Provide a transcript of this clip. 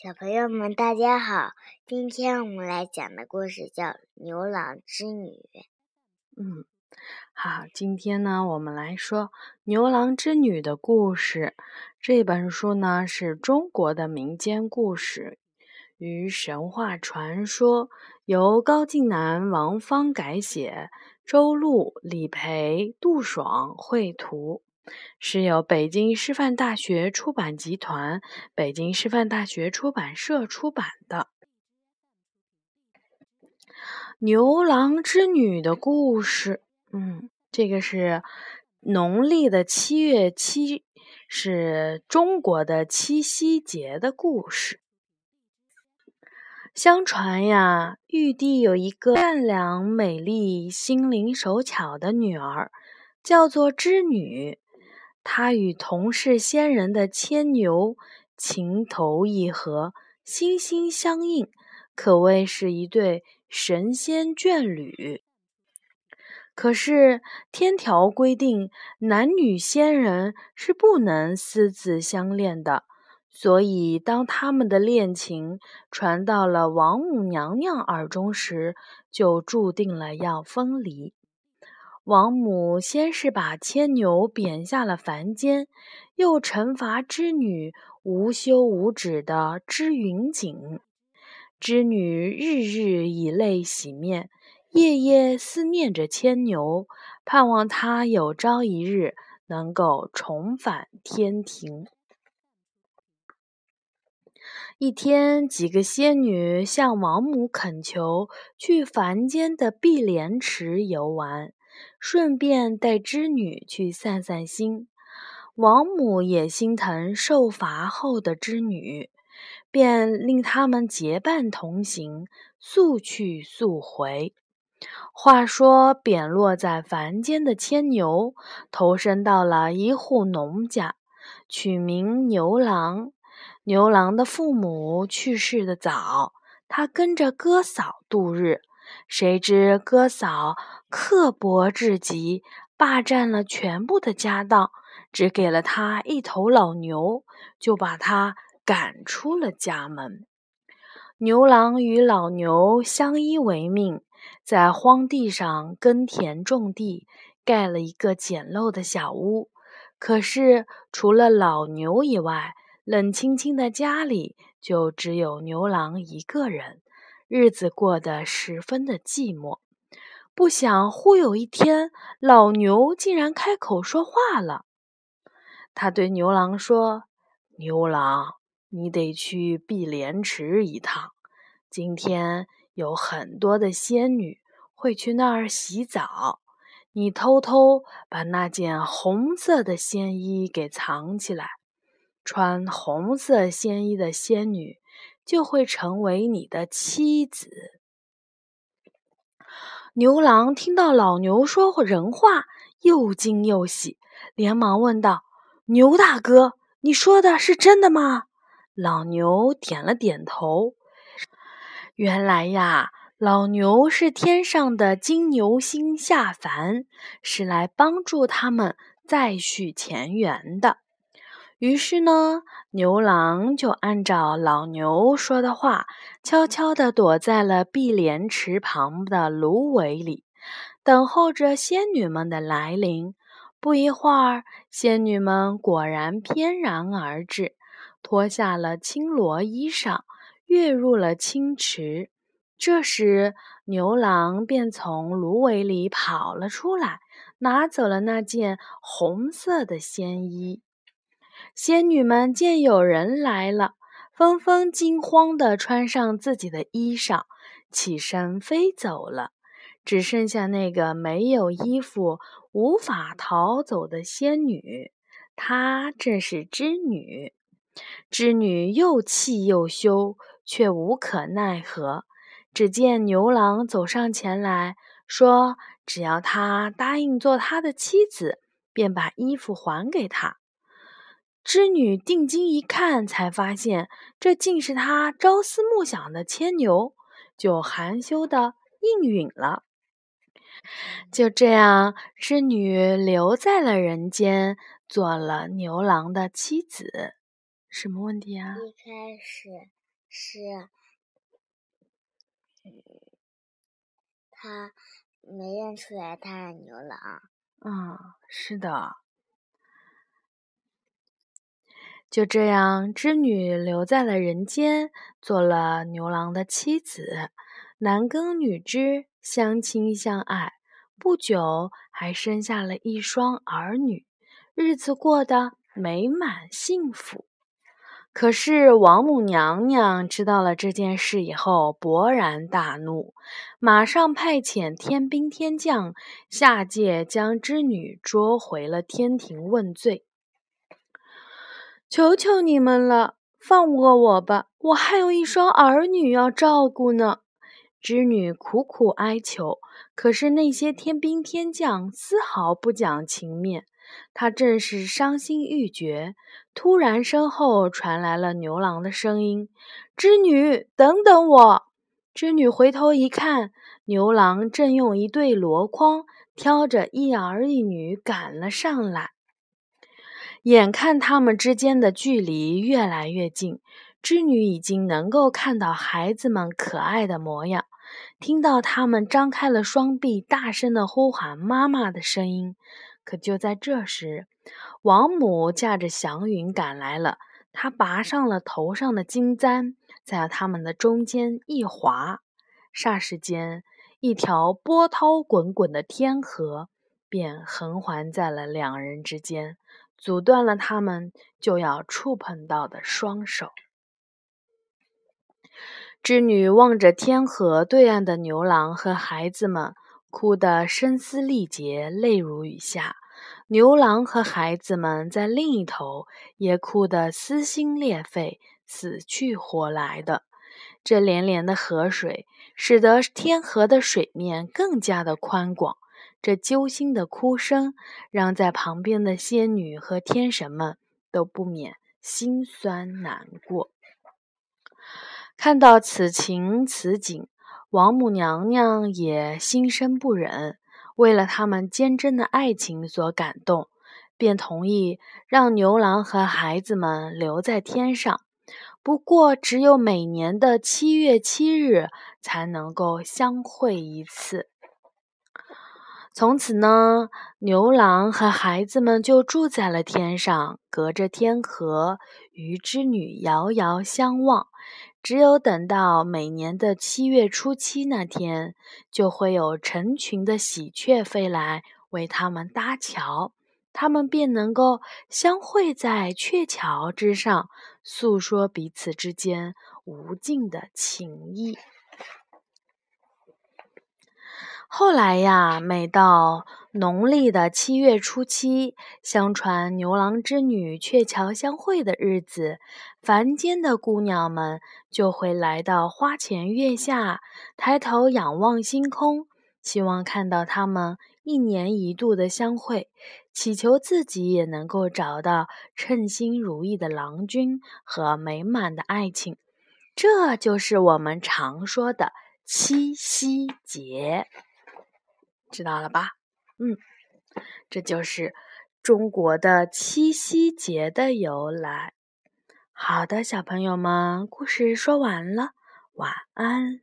小朋友们，大家好！今天我们来讲的故事叫《牛郎织女》。嗯，好，今天呢，我们来说《牛郎织女》的故事。这本书呢，是中国的民间故事与神话传说，由高进南、王芳改写，周璐、李培、杜爽绘图。是由北京师范大学出版集团、北京师范大学出版社出版的《牛郎织女的故事》。嗯，这个是农历的七月七，是中国的七夕节的故事。相传呀，玉帝有一个善良、美丽、心灵手巧的女儿，叫做织女。他与同是仙人的牵牛情投意合，心心相印，可谓是一对神仙眷侣。可是天条规定，男女仙人是不能私自相恋的，所以当他们的恋情传到了王母娘娘耳中时，就注定了要分离。王母先是把牵牛贬下了凡间，又惩罚织女无休无止的织云锦。织女日日以泪洗面，夜夜思念着牵牛，盼望他有朝一日能够重返天庭。一天，几个仙女向王母恳求去凡间的碧莲池游玩。顺便带织女去散散心，王母也心疼受罚后的织女，便令他们结伴同行，速去速回。话说，贬落在凡间的牵牛，投身到了一户农家，取名牛郎。牛郎的父母去世的早，他跟着哥嫂度日。谁知哥嫂刻薄至极，霸占了全部的家当，只给了他一头老牛，就把他赶出了家门。牛郎与老牛相依为命，在荒地上耕田种地，盖了一个简陋的小屋。可是除了老牛以外，冷清清的家里就只有牛郎一个人。日子过得十分的寂寞，不想忽有一天，老牛竟然开口说话了。他对牛郎说：“牛郎，你得去碧莲池一趟。今天有很多的仙女会去那儿洗澡，你偷偷把那件红色的仙衣给藏起来。穿红色仙衣的仙女。”就会成为你的妻子。牛郎听到老牛说人话，又惊又喜，连忙问道：“牛大哥，你说的是真的吗？”老牛点了点头。原来呀，老牛是天上的金牛星下凡，是来帮助他们再续前缘的。于是呢，牛郎就按照老牛说的话，悄悄地躲在了碧莲池旁的芦苇里，等候着仙女们的来临。不一会儿，仙女们果然翩然而至，脱下了青罗衣裳，跃入了清池。这时，牛郎便从芦苇里跑了出来，拿走了那件红色的仙衣。仙女们见有人来了，纷纷惊慌地穿上自己的衣裳，起身飞走了。只剩下那个没有衣服、无法逃走的仙女，她正是织女。织女又气又羞，却无可奈何。只见牛郎走上前来说：“只要他答应做他的妻子，便把衣服还给他。”织女定睛一看，才发现这竟是她朝思暮想的牵牛，就含羞的应允了。就这样，织女留在了人间，做了牛郎的妻子。什么问题啊？一开始是，他没认出来他是牛郎。嗯，是的。就这样，织女留在了人间，做了牛郎的妻子。男耕女织，相亲相爱，不久还生下了一双儿女，日子过得美满幸福。可是王母娘娘知道了这件事以后，勃然大怒，马上派遣天兵天将下界，将织女捉回了天庭问罪。求求你们了，放过我吧！我还有一双儿女要照顾呢。织女苦苦哀求，可是那些天兵天将丝毫不讲情面。她正是伤心欲绝，突然身后传来了牛郎的声音：“织女，等等我！”织女回头一看，牛郎正用一对箩筐挑着一儿一女赶了上来。眼看他们之间的距离越来越近，织女已经能够看到孩子们可爱的模样，听到他们张开了双臂，大声的呼喊“妈妈”的声音。可就在这时，王母驾着祥云赶来了。她拔上了头上的金簪，在他们的中间一划，霎时间，一条波涛滚滚的天河便横环在了两人之间，阻断了他们就要触碰到的双手。织女望着天河对岸的牛郎和孩子们。哭得声嘶力竭，泪如雨下。牛郎和孩子们在另一头也哭得撕心裂肺、死去活来的。这连连的河水使得天河的水面更加的宽广。这揪心的哭声让在旁边的仙女和天神们都不免心酸难过。看到此情此景。王母娘娘也心生不忍，为了他们坚贞的爱情所感动，便同意让牛郎和孩子们留在天上。不过，只有每年的七月七日才能够相会一次。从此呢，牛郎和孩子们就住在了天上，隔着天河，与织女遥遥相望。只有等到每年的七月初七那天，就会有成群的喜鹊飞来为他们搭桥，他们便能够相会在鹊桥之上，诉说彼此之间无尽的情谊。后来呀，每到农历的七月初七，相传牛郎织女鹊桥相会的日子，凡间的姑娘们就会来到花前月下，抬头仰望星空，希望看到他们一年一度的相会，祈求自己也能够找到称心如意的郎君和美满的爱情。这就是我们常说的七夕节。知道了吧？嗯，这就是中国的七夕节的由来。好的，小朋友们，故事说完了，晚安。